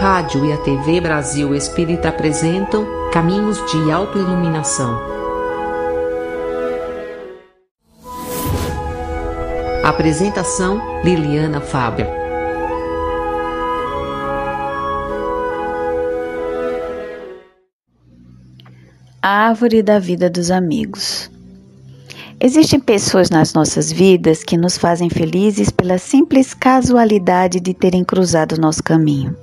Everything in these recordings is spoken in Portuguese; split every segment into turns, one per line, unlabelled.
rádio e a TV Brasil Espírita apresentam Caminhos de Autoiluminação. Apresentação Liliana Faber.
A árvore da vida dos amigos. Existem pessoas nas nossas vidas que nos fazem felizes pela simples casualidade de terem cruzado nosso caminho.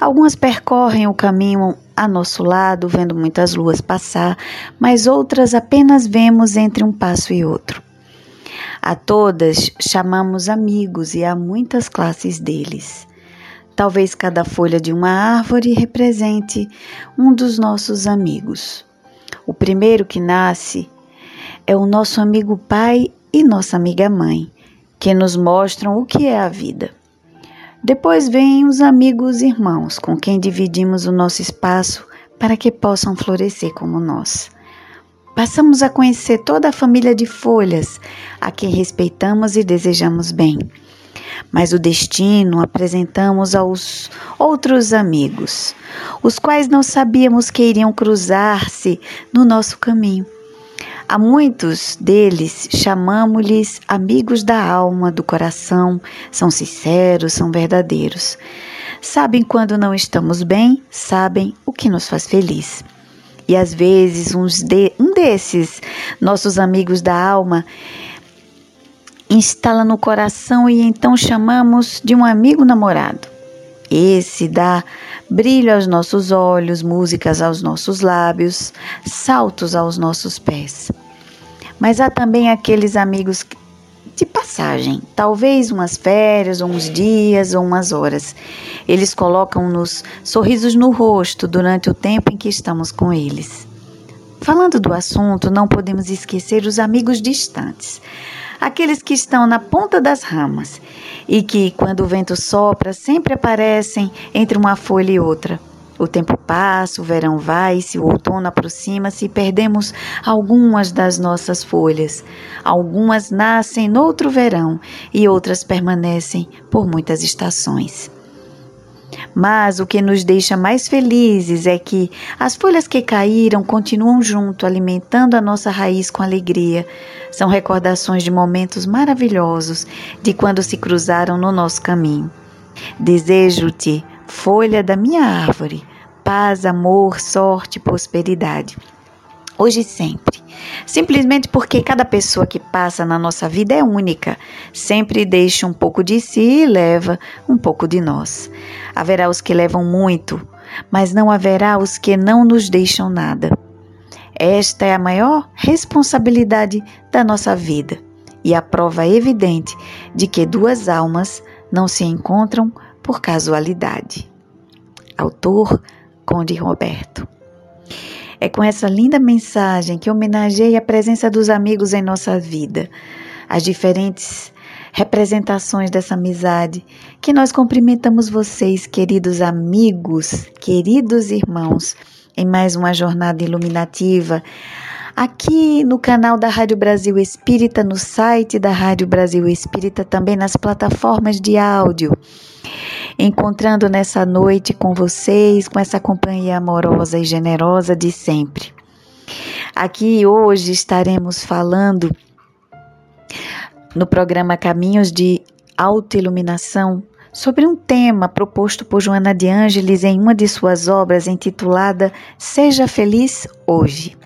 Algumas percorrem o caminho a nosso lado, vendo muitas luas passar, mas outras apenas vemos entre um passo e outro. A todas chamamos amigos e há muitas classes deles. Talvez cada folha de uma árvore represente um dos nossos amigos. O primeiro que nasce é o nosso amigo pai e nossa amiga mãe, que nos mostram o que é a vida. Depois vêm os amigos irmãos, com quem dividimos o nosso espaço para que possam florescer como nós. Passamos a conhecer toda a família de folhas, a quem respeitamos e desejamos bem. Mas o destino apresentamos aos outros amigos, os quais não sabíamos que iriam cruzar-se no nosso caminho. A muitos deles chamamos-lhes amigos da alma, do coração, são sinceros, são verdadeiros. Sabem quando não estamos bem, sabem o que nos faz feliz. E às vezes de, um desses nossos amigos da alma instala no coração e então chamamos de um amigo namorado. Esse dá brilho aos nossos olhos, músicas aos nossos lábios, saltos aos nossos pés. Mas há também aqueles amigos de passagem, talvez umas férias, ou uns dias, ou umas horas. Eles colocam-nos sorrisos no rosto durante o tempo em que estamos com eles. Falando do assunto, não podemos esquecer os amigos distantes, aqueles que estão na ponta das ramas e que, quando o vento sopra, sempre aparecem entre uma folha e outra. O tempo passa, o verão vai-se, o outono aproxima-se perdemos algumas das nossas folhas. Algumas nascem noutro verão e outras permanecem por muitas estações. Mas o que nos deixa mais felizes é que as folhas que caíram continuam junto, alimentando a nossa raiz com alegria. São recordações de momentos maravilhosos de quando se cruzaram no nosso caminho. Desejo-te, folha da minha árvore, paz, amor, sorte, prosperidade. Hoje e sempre. Simplesmente porque cada pessoa que passa na nossa vida é única, sempre deixa um pouco de si e leva um pouco de nós. Haverá os que levam muito, mas não haverá os que não nos deixam nada. Esta é a maior responsabilidade da nossa vida e a prova evidente de que duas almas não se encontram por casualidade. Autor Conde Roberto. É com essa linda mensagem que homenageei a presença dos amigos em nossa vida, as diferentes representações dessa amizade, que nós cumprimentamos vocês, queridos amigos, queridos irmãos, em mais uma jornada iluminativa. Aqui no canal da Rádio Brasil Espírita, no site da Rádio Brasil Espírita, também nas plataformas de áudio encontrando nessa noite com vocês, com essa companhia amorosa e generosa de sempre. Aqui hoje estaremos falando no programa Caminhos de Autoiluminação sobre um tema proposto por Joana de Ângeles em uma de suas obras intitulada Seja Feliz Hoje.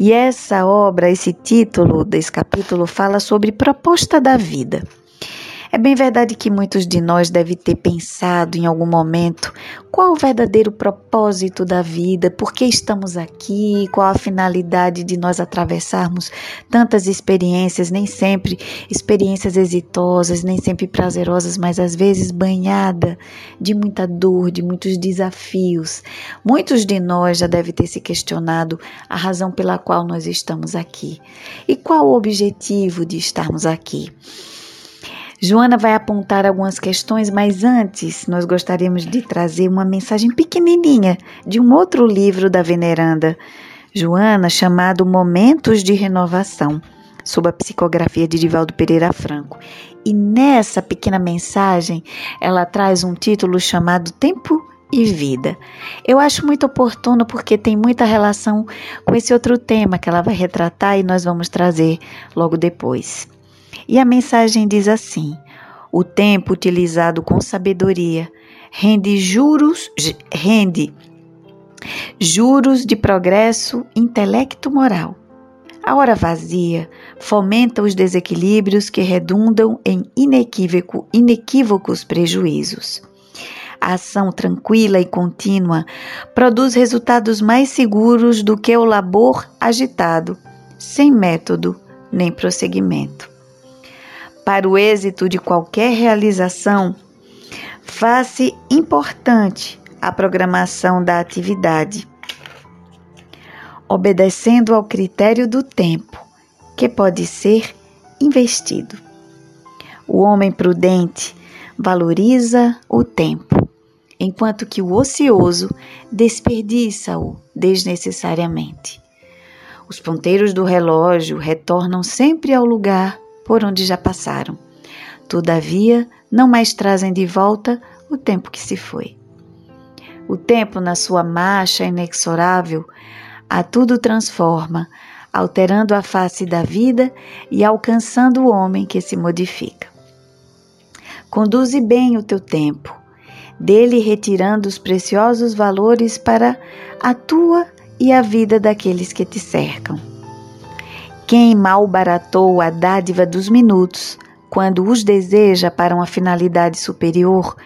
E essa obra, esse título desse capítulo fala sobre proposta da vida. É bem verdade que muitos de nós devem ter pensado em algum momento qual o verdadeiro propósito da vida, por que estamos aqui, qual a finalidade de nós atravessarmos tantas experiências, nem sempre experiências exitosas, nem sempre prazerosas, mas às vezes banhada de muita dor, de muitos desafios. Muitos de nós já devem ter se questionado a razão pela qual nós estamos aqui e qual o objetivo de estarmos aqui. Joana vai apontar algumas questões, mas antes nós gostaríamos de trazer uma mensagem pequenininha de um outro livro da veneranda Joana chamado Momentos de Renovação, sob a psicografia de Divaldo Pereira Franco. E nessa pequena mensagem, ela traz um título chamado Tempo e Vida. Eu acho muito oportuno porque tem muita relação com esse outro tema que ela vai retratar e nós vamos trazer logo depois. E a mensagem diz assim: O tempo utilizado com sabedoria rende juros, rende juros de progresso intelecto moral. A hora vazia fomenta os desequilíbrios que redundam em inequívoco, inequívocos prejuízos. A ação tranquila e contínua produz resultados mais seguros do que o labor agitado, sem método nem prosseguimento. Para o êxito de qualquer realização, faz-se importante a programação da atividade obedecendo ao critério do tempo, que pode ser investido. O homem prudente valoriza o tempo, enquanto que o ocioso desperdiça-o desnecessariamente. Os ponteiros do relógio retornam sempre ao lugar por onde já passaram. Todavia, não mais trazem de volta o tempo que se foi. O tempo, na sua marcha inexorável, a tudo transforma, alterando a face da vida e alcançando o homem que se modifica. Conduze bem o teu tempo, dele retirando os preciosos valores para a tua e a vida daqueles que te cercam. Quem mal baratou a dádiva dos minutos, quando os deseja para uma finalidade superior,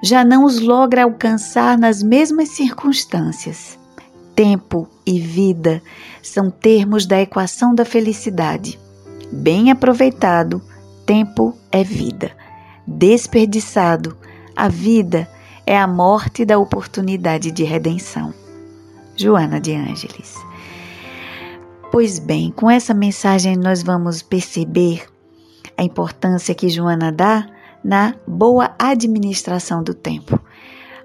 já não os logra alcançar nas mesmas circunstâncias. Tempo e vida são termos da equação da felicidade. Bem aproveitado, tempo é vida. Desperdiçado, a vida é a morte da oportunidade de redenção. Joana de Ângeles. Pois bem, com essa mensagem nós vamos perceber a importância que Joana dá na boa administração do tempo.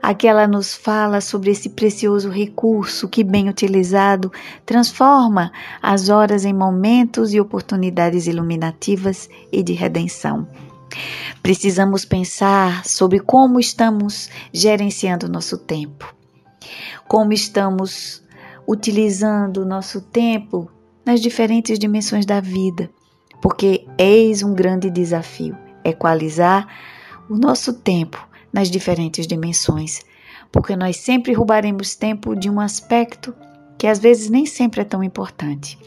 Aqui ela nos fala sobre esse precioso recurso que, bem utilizado, transforma as horas em momentos e oportunidades iluminativas e de redenção. Precisamos pensar sobre como estamos gerenciando nosso tempo, como estamos utilizando nosso tempo nas diferentes dimensões da vida, porque eis um grande desafio: equalizar o nosso tempo nas diferentes dimensões, porque nós sempre roubaremos tempo de um aspecto que às vezes nem sempre é tão importante.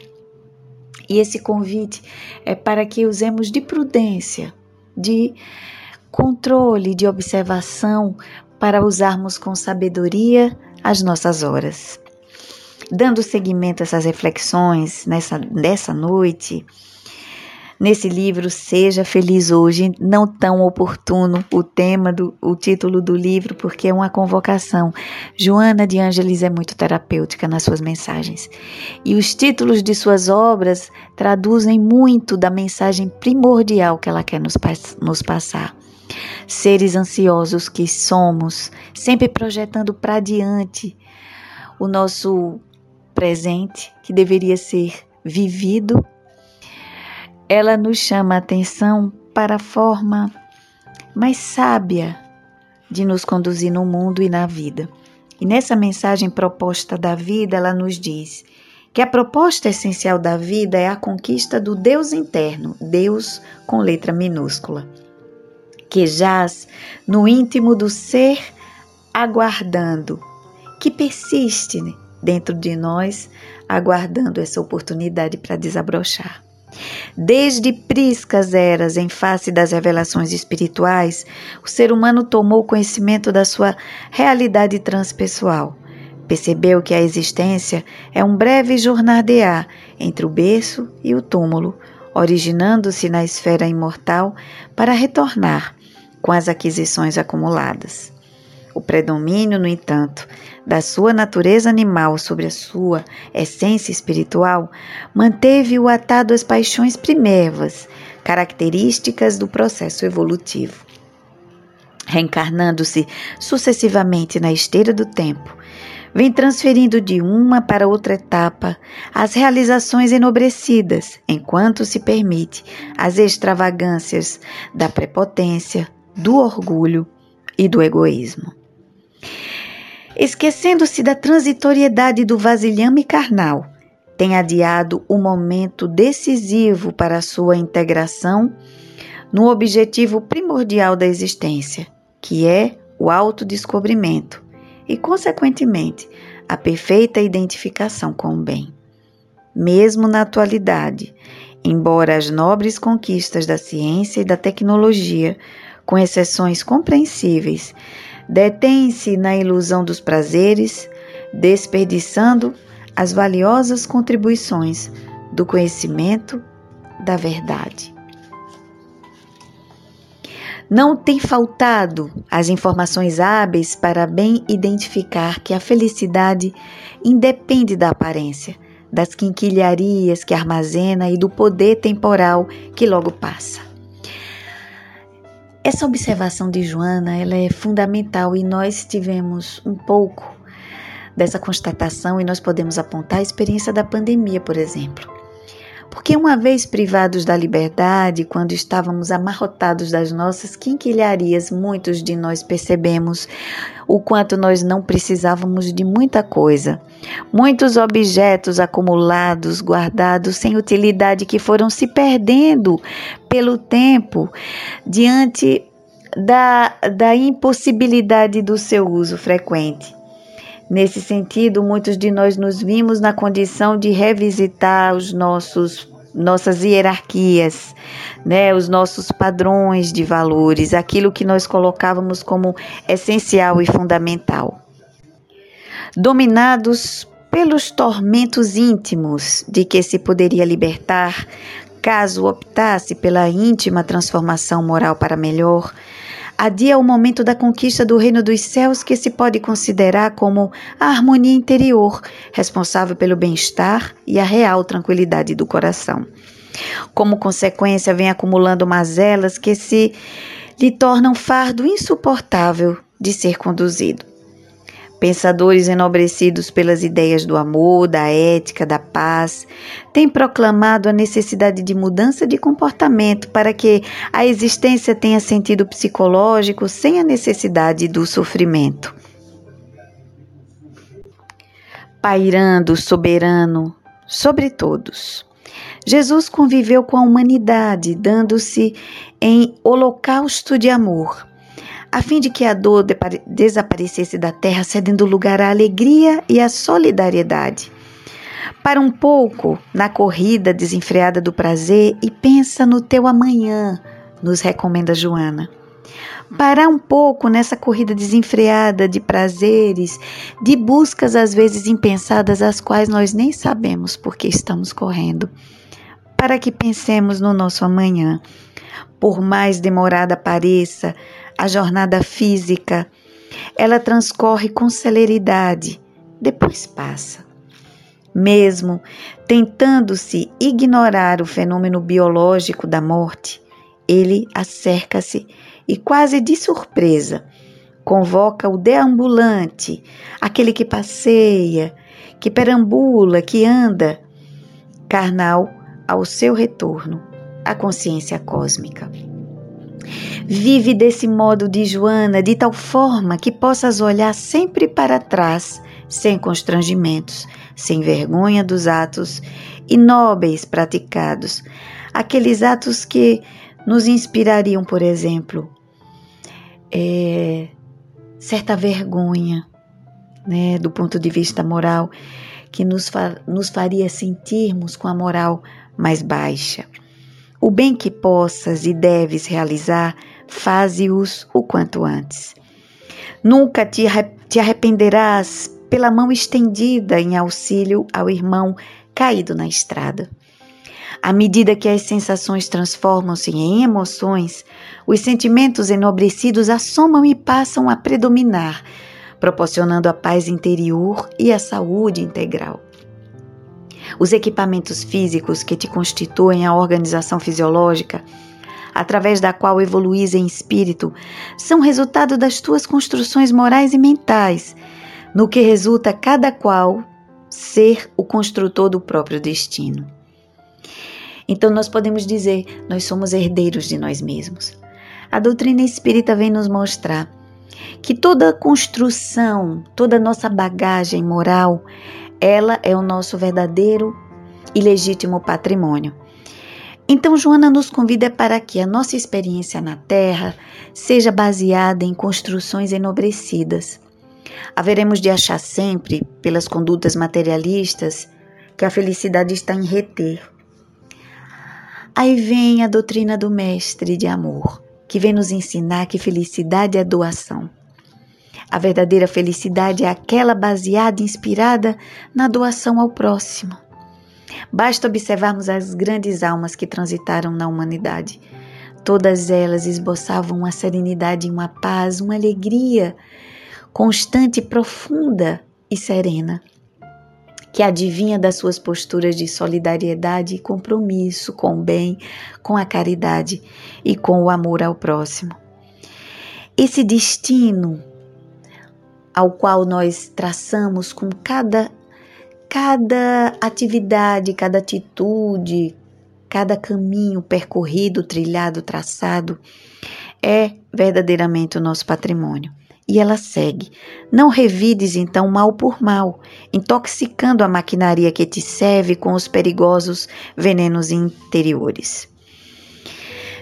E esse convite é para que usemos de prudência, de controle, de observação, para usarmos com sabedoria as nossas horas. Dando seguimento a essas reflexões nessa, nessa noite, Nesse livro, Seja Feliz Hoje, não tão oportuno o tema, do, o título do livro, porque é uma convocação. Joana de Ângeles é muito terapêutica nas suas mensagens. E os títulos de suas obras traduzem muito da mensagem primordial que ela quer nos, nos passar. Seres ansiosos que somos, sempre projetando para diante o nosso presente, que deveria ser vivido ela nos chama a atenção para a forma mais sábia de nos conduzir no mundo e na vida. E nessa mensagem proposta da vida, ela nos diz que a proposta essencial da vida é a conquista do Deus interno, Deus com letra minúscula, que jaz no íntimo do ser, aguardando, que persiste dentro de nós, aguardando essa oportunidade para desabrochar. Desde priscas eras em face das revelações espirituais, o ser humano tomou conhecimento da sua realidade transpessoal. Percebeu que a existência é um breve jornadear entre o berço e o túmulo, originando-se na esfera imortal para retornar com as aquisições acumuladas. O predomínio, no entanto, da sua natureza animal sobre a sua essência espiritual manteve-o atado às paixões primevas, características do processo evolutivo. Reencarnando-se sucessivamente na esteira do tempo, vem transferindo de uma para outra etapa as realizações enobrecidas, enquanto se permite as extravagâncias da prepotência, do orgulho e do egoísmo. Esquecendo-se da transitoriedade do vasilhame carnal, tem adiado o momento decisivo para a sua integração no objetivo primordial da existência, que é o autodescobrimento e, consequentemente, a perfeita identificação com o bem. Mesmo na atualidade, embora as nobres conquistas da ciência e da tecnologia, com exceções compreensíveis, detêm-se na ilusão dos prazeres, desperdiçando as valiosas contribuições do conhecimento da verdade. Não tem faltado as informações hábeis para bem identificar que a felicidade independe da aparência, das quinquilharias que armazena e do poder temporal que logo passa. Essa observação de Joana ela é fundamental e nós tivemos um pouco dessa constatação e nós podemos apontar a experiência da pandemia, por exemplo. Porque uma vez privados da liberdade, quando estávamos amarrotados das nossas quinquilharias, muitos de nós percebemos o quanto nós não precisávamos de muita coisa. Muitos objetos acumulados, guardados sem utilidade que foram se perdendo pelo tempo diante da, da impossibilidade do seu uso frequente. Nesse sentido, muitos de nós nos vimos na condição de revisitar os nossos nossas hierarquias, né, os nossos padrões de valores, aquilo que nós colocávamos como essencial e fundamental. Dominados pelos tormentos íntimos de que se poderia libertar, caso optasse pela íntima transformação moral para melhor, adia o momento da conquista do reino dos céus que se pode considerar como a harmonia interior, responsável pelo bem-estar e a real tranquilidade do coração. Como consequência, vem acumulando mazelas que se lhe tornam fardo insuportável de ser conduzido. Pensadores enobrecidos pelas ideias do amor, da ética, da paz, têm proclamado a necessidade de mudança de comportamento para que a existência tenha sentido psicológico sem a necessidade do sofrimento. Pairando soberano sobre todos. Jesus conviveu com a humanidade, dando-se em holocausto de amor a fim de que a dor desaparecesse da terra, cedendo lugar à alegria e à solidariedade. Para um pouco na corrida desenfreada do prazer e pensa no teu amanhã, nos recomenda Joana. Parar um pouco nessa corrida desenfreada de prazeres, de buscas às vezes impensadas, as quais nós nem sabemos por que estamos correndo. Para que pensemos no nosso amanhã. Por mais demorada pareça, a jornada física, ela transcorre com celeridade, depois passa. Mesmo tentando-se ignorar o fenômeno biológico da morte, ele acerca-se e, quase de surpresa, convoca o deambulante, aquele que passeia, que perambula, que anda, carnal ao seu retorno à consciência cósmica. Vive desse modo de Joana, de tal forma que possas olhar sempre para trás, sem constrangimentos, sem vergonha dos atos inóbeis praticados, aqueles atos que nos inspirariam, por exemplo, é, certa vergonha, né, do ponto de vista moral, que nos, fa nos faria sentirmos com a moral mais baixa. O bem que possas e deves realizar, faze-os o quanto antes. Nunca te, te arrependerás pela mão estendida em auxílio ao irmão caído na estrada. À medida que as sensações transformam-se em emoções, os sentimentos enobrecidos assomam e passam a predominar, proporcionando a paz interior e a saúde integral. Os equipamentos físicos que te constituem a organização fisiológica, através da qual evoluís em espírito, são resultado das tuas construções morais e mentais, no que resulta cada qual ser o construtor do próprio destino. Então nós podemos dizer, nós somos herdeiros de nós mesmos. A doutrina espírita vem nos mostrar que toda construção, toda nossa bagagem moral, ela é o nosso verdadeiro e legítimo patrimônio. Então, Joana nos convida para que a nossa experiência na Terra seja baseada em construções enobrecidas. Haveremos de achar sempre, pelas condutas materialistas, que a felicidade está em reter. Aí vem a doutrina do Mestre de Amor, que vem nos ensinar que felicidade é doação. A verdadeira felicidade é aquela baseada e inspirada na doação ao próximo. Basta observarmos as grandes almas que transitaram na humanidade. Todas elas esboçavam uma serenidade, uma paz, uma alegria constante, profunda e serena, que adivinha das suas posturas de solidariedade e compromisso com o bem, com a caridade e com o amor ao próximo. Esse destino ao qual nós traçamos com cada cada atividade, cada atitude, cada caminho percorrido, trilhado, traçado, é verdadeiramente o nosso patrimônio. E ela segue: Não revides então mal por mal, intoxicando a maquinaria que te serve com os perigosos venenos interiores.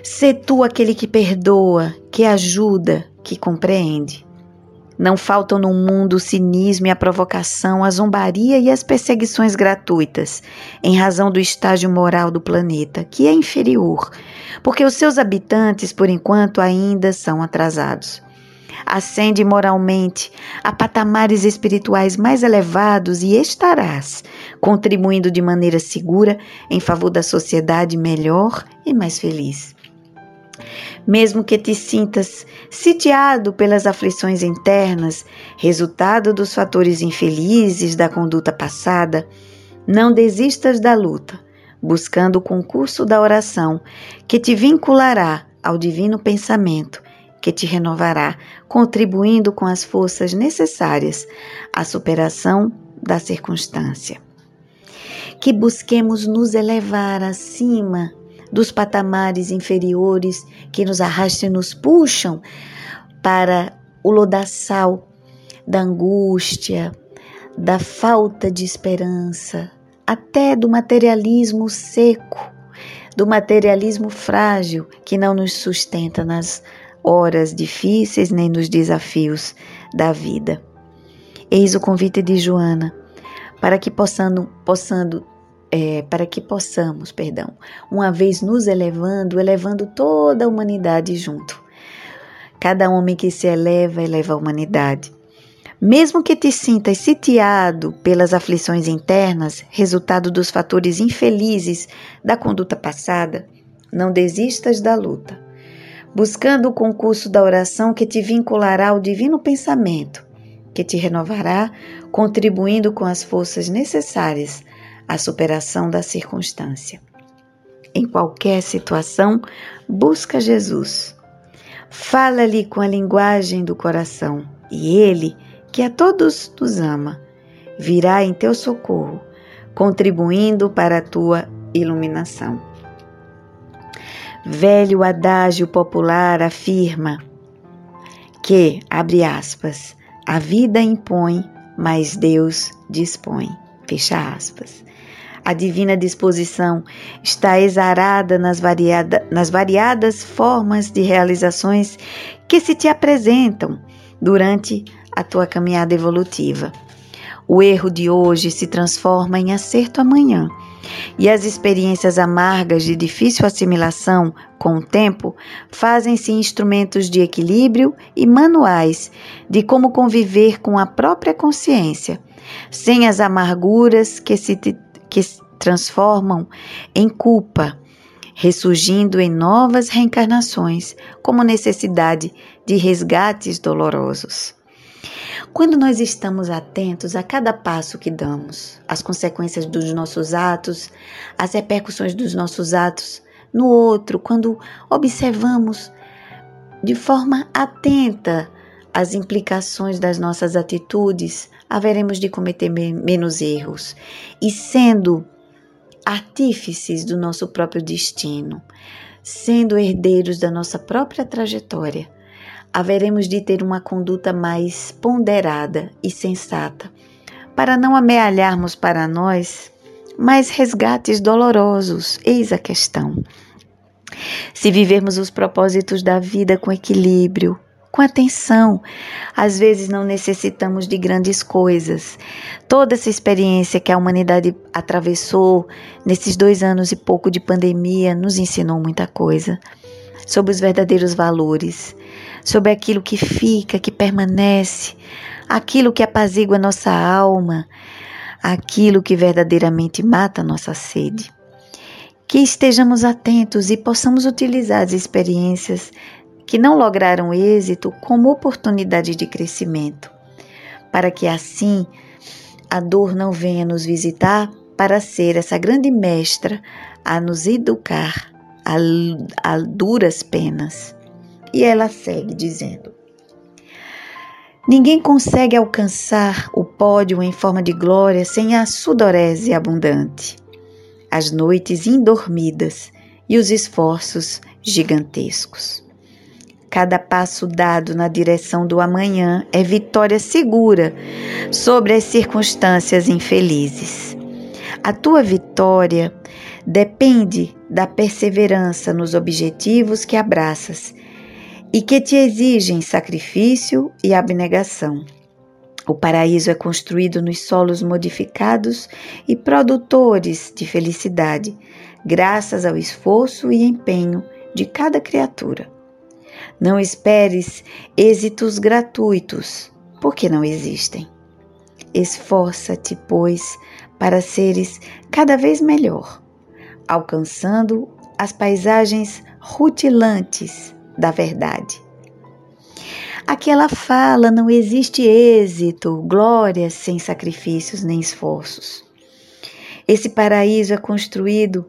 Sê tu aquele que perdoa, que ajuda, que compreende. Não faltam no mundo o cinismo e a provocação, a zombaria e as perseguições gratuitas, em razão do estágio moral do planeta, que é inferior, porque os seus habitantes, por enquanto, ainda são atrasados. Ascende moralmente a patamares espirituais mais elevados e estarás contribuindo de maneira segura em favor da sociedade melhor e mais feliz mesmo que te sintas sitiado pelas aflições internas, resultado dos fatores infelizes da conduta passada, não desistas da luta, buscando o concurso da oração que te vinculará ao divino pensamento, que te renovará, contribuindo com as forças necessárias à superação da circunstância. Que busquemos nos elevar acima dos patamares inferiores que nos arrastam e nos puxam para o lodaçal da angústia, da falta de esperança, até do materialismo seco, do materialismo frágil que não nos sustenta nas horas difíceis nem nos desafios da vida. Eis o convite de Joana para que possando, possando é, para que possamos, perdão, uma vez nos elevando, elevando toda a humanidade junto. Cada homem que se eleva, eleva a humanidade. Mesmo que te sintas sitiado pelas aflições internas, resultado dos fatores infelizes da conduta passada, não desistas da luta, buscando o concurso da oração que te vinculará ao divino pensamento, que te renovará, contribuindo com as forças necessárias a superação da circunstância. Em qualquer situação, busca Jesus. Fala-lhe com a linguagem do coração, e ele, que a todos nos ama, virá em teu socorro, contribuindo para a tua iluminação. Velho adágio popular afirma que, abre aspas, a vida impõe, mas Deus dispõe. Fecha aspas. A divina disposição está exarada nas, variada, nas variadas formas de realizações que se te apresentam durante a tua caminhada evolutiva. O erro de hoje se transforma em acerto amanhã, e as experiências amargas de difícil assimilação com o tempo fazem-se instrumentos de equilíbrio e manuais de como conviver com a própria consciência, sem as amarguras que se te que se transformam em culpa, ressurgindo em novas reencarnações como necessidade de resgates dolorosos. Quando nós estamos atentos a cada passo que damos, as consequências dos nossos atos, as repercussões dos nossos atos no outro, quando observamos de forma atenta as implicações das nossas atitudes, haveremos de cometer menos erros e sendo artífices do nosso próprio destino, sendo herdeiros da nossa própria trajetória, haveremos de ter uma conduta mais ponderada e sensata, para não amealharmos para nós mais resgates dolorosos. Eis a questão. Se vivermos os propósitos da vida com equilíbrio, com atenção. Às vezes não necessitamos de grandes coisas. Toda essa experiência que a humanidade atravessou nesses dois anos e pouco de pandemia nos ensinou muita coisa sobre os verdadeiros valores, sobre aquilo que fica, que permanece, aquilo que apazigua nossa alma, aquilo que verdadeiramente mata nossa sede. Que estejamos atentos e possamos utilizar as experiências que não lograram êxito como oportunidade de crescimento, para que assim a dor não venha nos visitar para ser essa grande mestra a nos educar a, a duras penas. E ela segue dizendo: Ninguém consegue alcançar o pódio em forma de glória sem a sudorese abundante, as noites indormidas e os esforços gigantescos. Cada passo dado na direção do amanhã é vitória segura sobre as circunstâncias infelizes. A tua vitória depende da perseverança nos objetivos que abraças e que te exigem sacrifício e abnegação. O paraíso é construído nos solos modificados e produtores de felicidade, graças ao esforço e empenho de cada criatura. Não esperes êxitos gratuitos, porque não existem. Esforça-te, pois, para seres cada vez melhor, alcançando as paisagens rutilantes da verdade. Aqui ela fala: não existe êxito, glória sem sacrifícios nem esforços. Esse paraíso é construído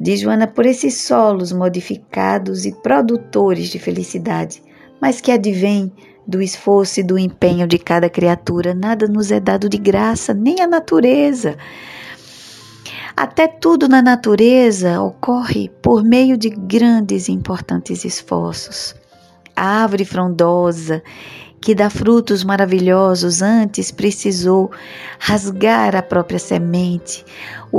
diz Joana, por esses solos modificados e produtores de felicidade, mas que advém do esforço e do empenho de cada criatura. Nada nos é dado de graça, nem a natureza. Até tudo na natureza ocorre por meio de grandes e importantes esforços. A árvore frondosa que dá frutos maravilhosos, antes precisou rasgar a própria semente,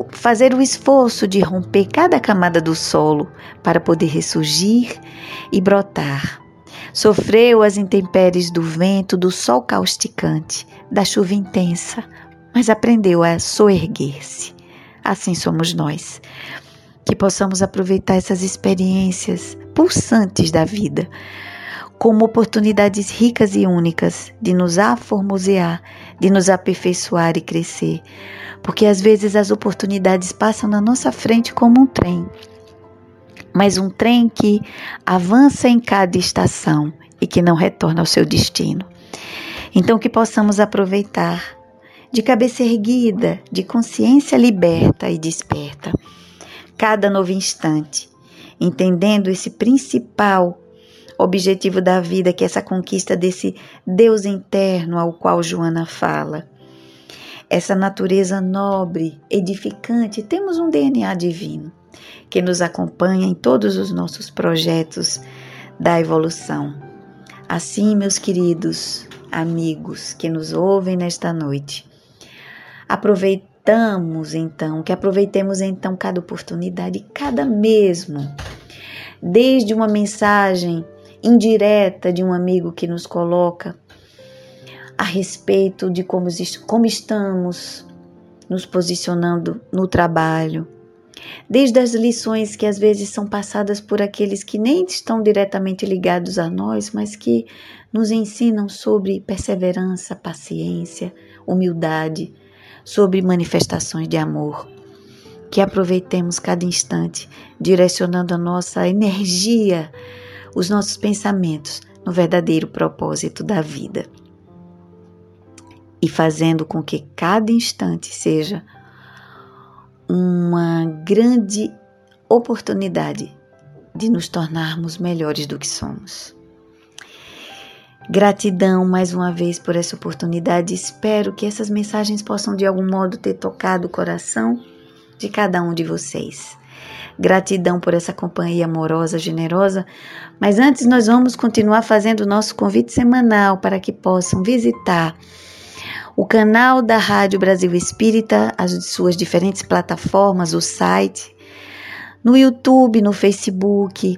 fazer o esforço de romper cada camada do solo para poder ressurgir e brotar. Sofreu as intempéries do vento, do sol causticante, da chuva intensa, mas aprendeu a soerguer-se. Assim somos nós. Que possamos aproveitar essas experiências pulsantes da vida como oportunidades ricas e únicas de nos aformosear, de nos aperfeiçoar e crescer. Porque às vezes as oportunidades passam na nossa frente como um trem, mas um trem que avança em cada estação e que não retorna ao seu destino. Então, que possamos aproveitar de cabeça erguida, de consciência liberta e desperta, cada novo instante, entendendo esse principal objetivo da vida, que é essa conquista desse Deus interno ao qual Joana fala. Essa natureza nobre, edificante, temos um DNA divino que nos acompanha em todos os nossos projetos da evolução. Assim, meus queridos amigos que nos ouvem nesta noite, aproveitamos então, que aproveitemos então cada oportunidade, cada mesmo, desde uma mensagem indireta de um amigo que nos coloca a respeito de como, como estamos nos posicionando no trabalho, desde as lições que às vezes são passadas por aqueles que nem estão diretamente ligados a nós, mas que nos ensinam sobre perseverança, paciência, humildade, sobre manifestações de amor. Que aproveitemos cada instante, direcionando a nossa energia os nossos pensamentos no verdadeiro propósito da vida e fazendo com que cada instante seja uma grande oportunidade de nos tornarmos melhores do que somos. Gratidão mais uma vez por essa oportunidade. Espero que essas mensagens possam de algum modo ter tocado o coração de cada um de vocês. Gratidão por essa companhia amorosa, generosa. Mas antes, nós vamos continuar fazendo o nosso convite semanal para que possam visitar o canal da Rádio Brasil Espírita, as suas diferentes plataformas, o site, no YouTube, no Facebook,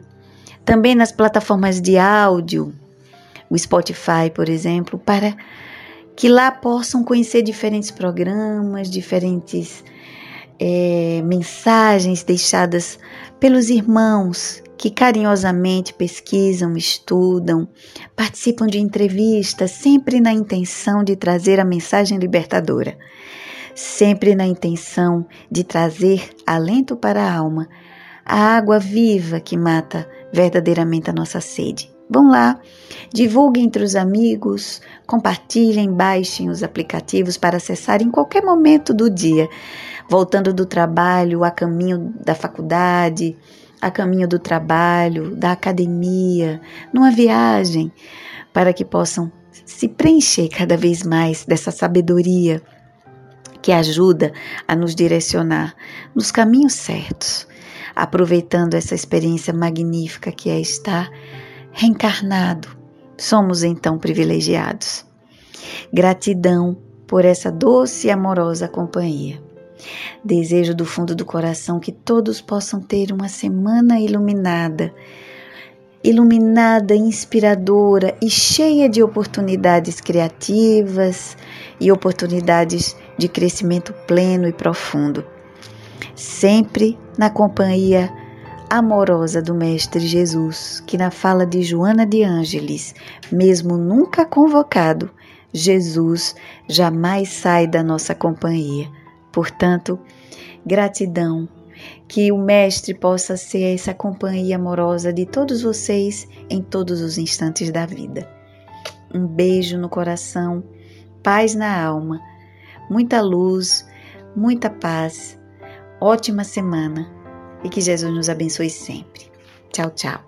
também nas plataformas de áudio, o Spotify, por exemplo, para que lá possam conhecer diferentes programas, diferentes é, mensagens deixadas pelos irmãos que carinhosamente pesquisam, estudam, participam de entrevistas, sempre na intenção de trazer a mensagem libertadora, sempre na intenção de trazer alento para a alma, a água viva que mata verdadeiramente a nossa sede. Vão lá, divulguem entre os amigos, compartilhem, baixem os aplicativos para acessar em qualquer momento do dia, voltando do trabalho, a caminho da faculdade, a caminho do trabalho, da academia, numa viagem, para que possam se preencher cada vez mais dessa sabedoria que ajuda a nos direcionar nos caminhos certos, aproveitando essa experiência magnífica que é estar reencarnado. Somos então privilegiados. Gratidão por essa doce e amorosa companhia. Desejo do fundo do coração que todos possam ter uma semana iluminada, iluminada, inspiradora e cheia de oportunidades criativas e oportunidades de crescimento pleno e profundo. Sempre na companhia amorosa do Mestre Jesus, que na fala de Joana de Ângeles, mesmo nunca convocado, Jesus jamais sai da nossa companhia. Portanto, gratidão, que o Mestre possa ser essa companhia amorosa de todos vocês em todos os instantes da vida. Um beijo no coração, paz na alma, muita luz, muita paz, ótima semana e que Jesus nos abençoe sempre. Tchau, tchau.